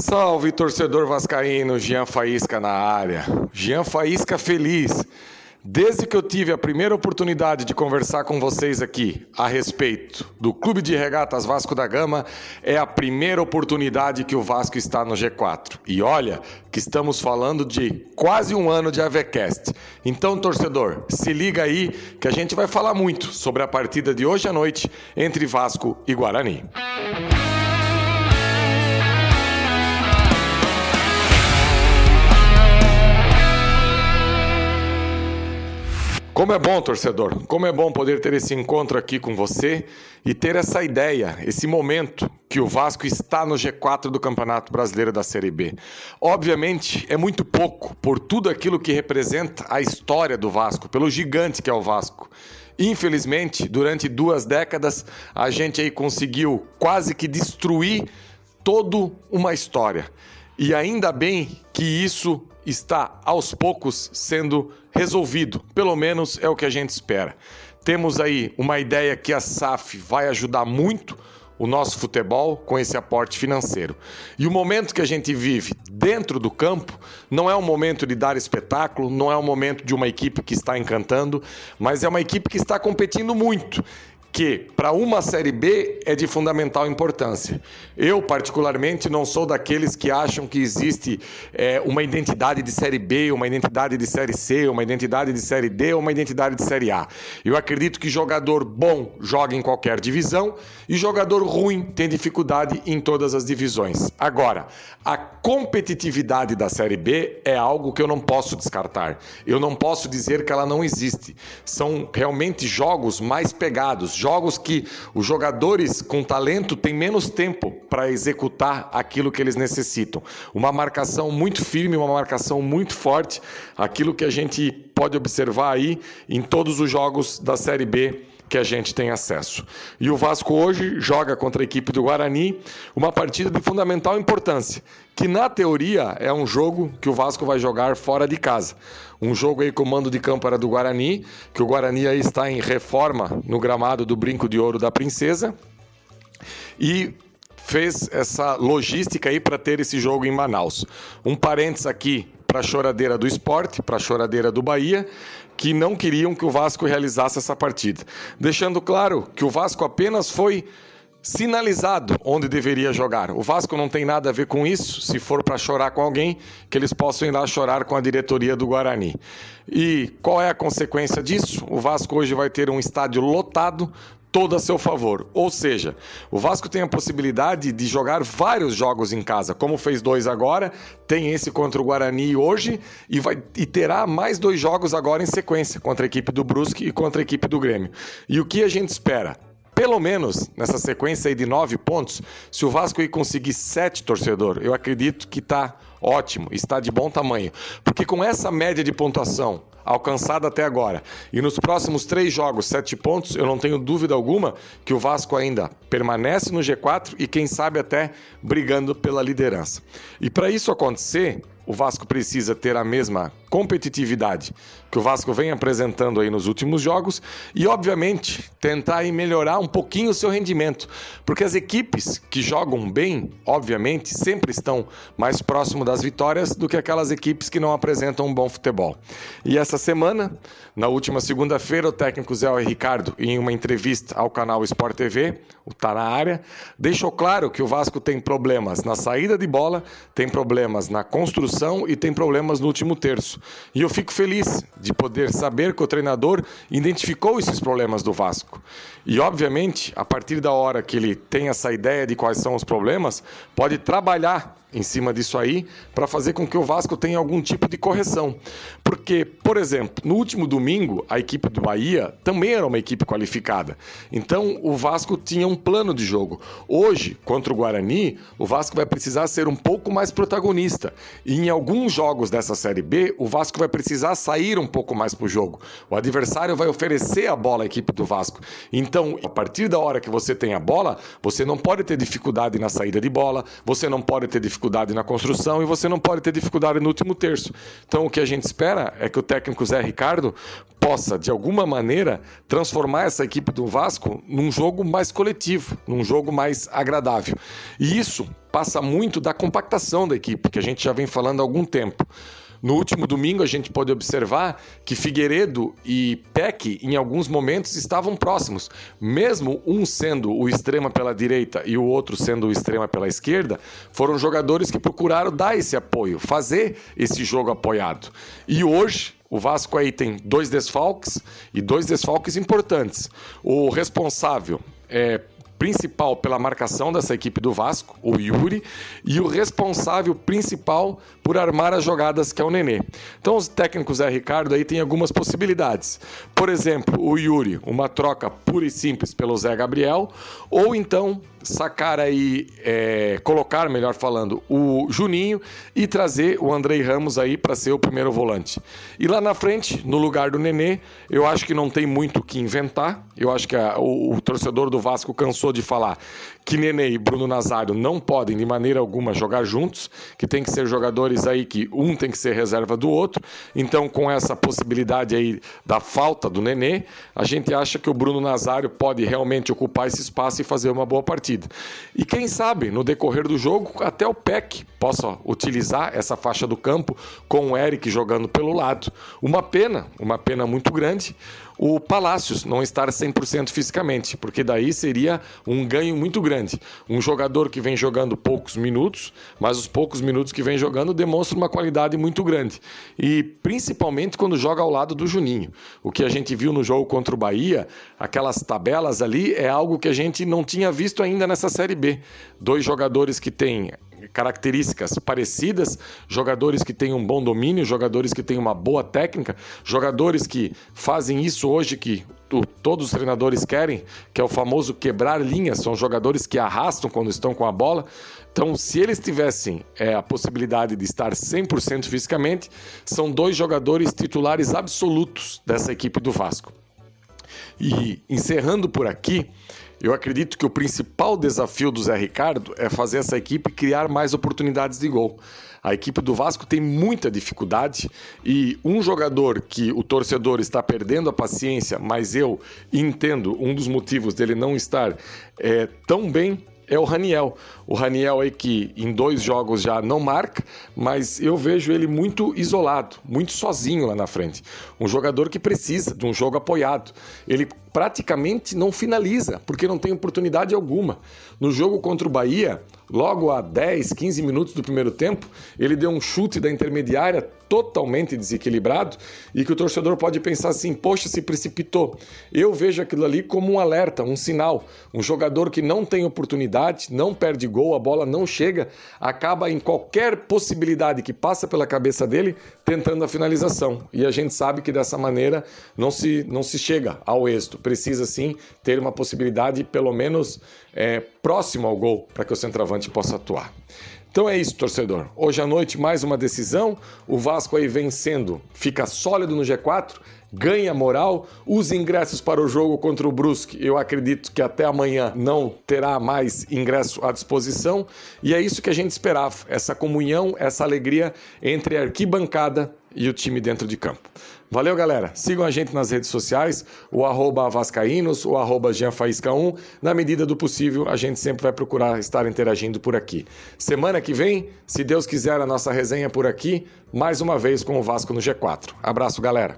Salve torcedor vascaíno, Jean Faísca na área. Jean Faísca feliz. Desde que eu tive a primeira oportunidade de conversar com vocês aqui a respeito do Clube de Regatas Vasco da Gama, é a primeira oportunidade que o Vasco está no G4. E olha que estamos falando de quase um ano de AVCast. Então, torcedor, se liga aí que a gente vai falar muito sobre a partida de hoje à noite entre Vasco e Guarani. Como é bom, torcedor, como é bom poder ter esse encontro aqui com você e ter essa ideia, esse momento que o Vasco está no G4 do Campeonato Brasileiro da Série B. Obviamente, é muito pouco por tudo aquilo que representa a história do Vasco, pelo gigante que é o Vasco. Infelizmente, durante duas décadas, a gente aí conseguiu quase que destruir toda uma história. E ainda bem que isso está aos poucos sendo resolvido, pelo menos é o que a gente espera. Temos aí uma ideia que a SAF vai ajudar muito o nosso futebol com esse aporte financeiro. E o momento que a gente vive dentro do campo não é um momento de dar espetáculo, não é um momento de uma equipe que está encantando, mas é uma equipe que está competindo muito que para uma série B é de fundamental importância. Eu, particularmente, não sou daqueles que acham que existe é, uma identidade de série B, uma identidade de série C, uma identidade de série D ou uma identidade de série A. Eu acredito que jogador bom joga em qualquer divisão e jogador ruim tem dificuldade em todas as divisões. Agora, a competitividade da série B é algo que eu não posso descartar. Eu não posso dizer que ela não existe. São realmente jogos mais pegados jogos que os jogadores com talento têm menos tempo para executar aquilo que eles necessitam. Uma marcação muito firme, uma marcação muito forte, aquilo que a gente pode observar aí em todos os jogos da Série B que a gente tem acesso. E o Vasco hoje joga contra a equipe do Guarani uma partida de fundamental importância, que na teoria é um jogo que o Vasco vai jogar fora de casa. Um jogo aí com o mando de campo era do Guarani, que o Guarani aí está em reforma no gramado do Brinco de Ouro da Princesa. E fez essa logística aí para ter esse jogo em Manaus. Um parênteses aqui para a choradeira do esporte, para a choradeira do Bahia, que não queriam que o Vasco realizasse essa partida. Deixando claro que o Vasco apenas foi sinalizado onde deveria jogar. O Vasco não tem nada a ver com isso. Se for para chorar com alguém, que eles possam ir lá chorar com a diretoria do Guarani. E qual é a consequência disso? O Vasco hoje vai ter um estádio lotado todo a seu favor. Ou seja, o Vasco tem a possibilidade de jogar vários jogos em casa, como fez dois agora, tem esse contra o Guarani hoje e, vai, e terá mais dois jogos agora em sequência, contra a equipe do Brusque e contra a equipe do Grêmio. E o que a gente espera? Pelo menos nessa sequência de nove pontos, se o Vasco aí conseguir sete torcedor, eu acredito que está ótimo, está de bom tamanho. Porque com essa média de pontuação, alcançada até agora. E nos próximos três jogos, sete pontos, eu não tenho dúvida alguma que o Vasco ainda permanece no G4 e, quem sabe, até brigando pela liderança. E para isso acontecer, o Vasco precisa ter a mesma competitividade que o Vasco vem apresentando aí nos últimos jogos e, obviamente, tentar melhorar um pouquinho o seu rendimento, porque as equipes que jogam bem, obviamente, sempre estão mais próximo das vitórias do que aquelas equipes que não apresentam um bom futebol. E essa semana, na última segunda-feira, o técnico Zé Ricardo, em uma entrevista ao canal Sport TV, o Tá na área, deixou claro que o Vasco tem problemas na saída de bola, tem problemas na construção e tem problemas no último terço. E eu fico feliz de poder saber que o treinador identificou esses problemas do Vasco. E, obviamente, a partir da hora que ele tem essa ideia de quais são os problemas, pode trabalhar em cima disso aí para fazer com que o Vasco tenha algum tipo de correção. Porque, por exemplo, no último domingo, a equipe do Bahia também era uma equipe qualificada. Então, o Vasco tinha um plano de jogo. Hoje, contra o Guarani, o Vasco vai precisar ser um pouco mais protagonista. E em alguns jogos dessa Série B, o Vasco vai precisar sair um pouco mais para o jogo. O adversário vai oferecer a bola à equipe do Vasco. Então, a partir da hora que você tem a bola, você não pode ter dificuldade na saída de bola, você não pode ter dificuldade na construção e você não pode ter dificuldade no último terço. Então o que a gente espera é que o técnico Zé Ricardo possa, de alguma maneira, transformar essa equipe do Vasco num jogo mais coletivo, num jogo mais agradável. E isso passa muito da compactação da equipe, que a gente já vem falando há algum tempo. No último domingo, a gente pode observar que Figueiredo e Peck, em alguns momentos, estavam próximos. Mesmo um sendo o extrema pela direita e o outro sendo o extrema pela esquerda, foram jogadores que procuraram dar esse apoio, fazer esse jogo apoiado. E hoje, o Vasco aí tem dois desfalques e dois desfalques importantes. O responsável é, principal pela marcação dessa equipe do Vasco, o Yuri, e o responsável principal por armar as jogadas, que é o Nenê. Então os técnicos Zé Ricardo aí tem algumas possibilidades. Por exemplo, o Yuri, uma troca pura e simples pelo Zé Gabriel, ou então sacar aí, é, colocar, melhor falando, o Juninho e trazer o Andrei Ramos aí para ser o primeiro volante. E lá na frente, no lugar do Nenê, eu acho que não tem muito o que inventar. Eu acho que a, o, o torcedor do Vasco cansou de falar que Nenê e Bruno Nazário não podem de maneira alguma jogar juntos, que tem que ser jogadores aí que um tem que ser reserva do outro. Então, com essa possibilidade aí da falta do Nenê, a gente acha que o Bruno Nazário pode realmente ocupar esse espaço e fazer uma boa partida. E quem sabe, no decorrer do jogo, até o PEC possa utilizar essa faixa do campo com o Eric jogando pelo lado. Uma pena, uma pena muito grande o Palácios não estar 100% fisicamente, porque daí seria um ganho muito grande. Um jogador que vem jogando poucos minutos, mas os poucos minutos que vem jogando demonstra uma qualidade muito grande. E principalmente quando joga ao lado do Juninho. O que a gente viu no jogo contra o Bahia, aquelas tabelas ali, é algo que a gente não tinha visto ainda nessa Série B. Dois jogadores que têm características parecidas, jogadores que têm um bom domínio, jogadores que têm uma boa técnica, jogadores que fazem isso hoje que todos os treinadores querem, que é o famoso quebrar linhas, são jogadores que arrastam quando estão com a bola. Então, se eles tivessem é, a possibilidade de estar 100% fisicamente, são dois jogadores titulares absolutos dessa equipe do Vasco. E encerrando por aqui, eu acredito que o principal desafio do Zé Ricardo é fazer essa equipe criar mais oportunidades de gol. A equipe do Vasco tem muita dificuldade e um jogador que o torcedor está perdendo a paciência, mas eu entendo um dos motivos dele não estar é, tão bem é o Raniel. O Raniel aí que em dois jogos já não marca, mas eu vejo ele muito isolado, muito sozinho lá na frente. Um jogador que precisa de um jogo apoiado. Ele praticamente não finaliza, porque não tem oportunidade alguma. No jogo contra o Bahia, logo a 10, 15 minutos do primeiro tempo, ele deu um chute da intermediária totalmente desequilibrado e que o torcedor pode pensar assim: poxa, se precipitou. Eu vejo aquilo ali como um alerta, um sinal. Um jogador que não tem oportunidade, não perde gol, a bola não chega, acaba em qualquer possibilidade que passa pela cabeça dele tentando a finalização. E a gente sabe que dessa maneira não se, não se chega ao êxito. Precisa sim ter uma possibilidade, pelo menos é, próximo ao gol, para que o centroavante possa atuar. Então é isso, torcedor. Hoje à noite, mais uma decisão. O Vasco aí vencendo, fica sólido no G4, ganha moral. Os ingressos para o jogo contra o Brusque, eu acredito que até amanhã não terá mais ingresso à disposição. E é isso que a gente esperava: essa comunhão, essa alegria entre a arquibancada e o time dentro de campo. Valeu, galera. Sigam a gente nas redes sociais, o arroba Vascaínos, o arroba 1 Na medida do possível, a gente sempre vai procurar estar interagindo por aqui. Semana que vem, se Deus quiser, a nossa resenha por aqui, mais uma vez com o Vasco no G4. Abraço, galera.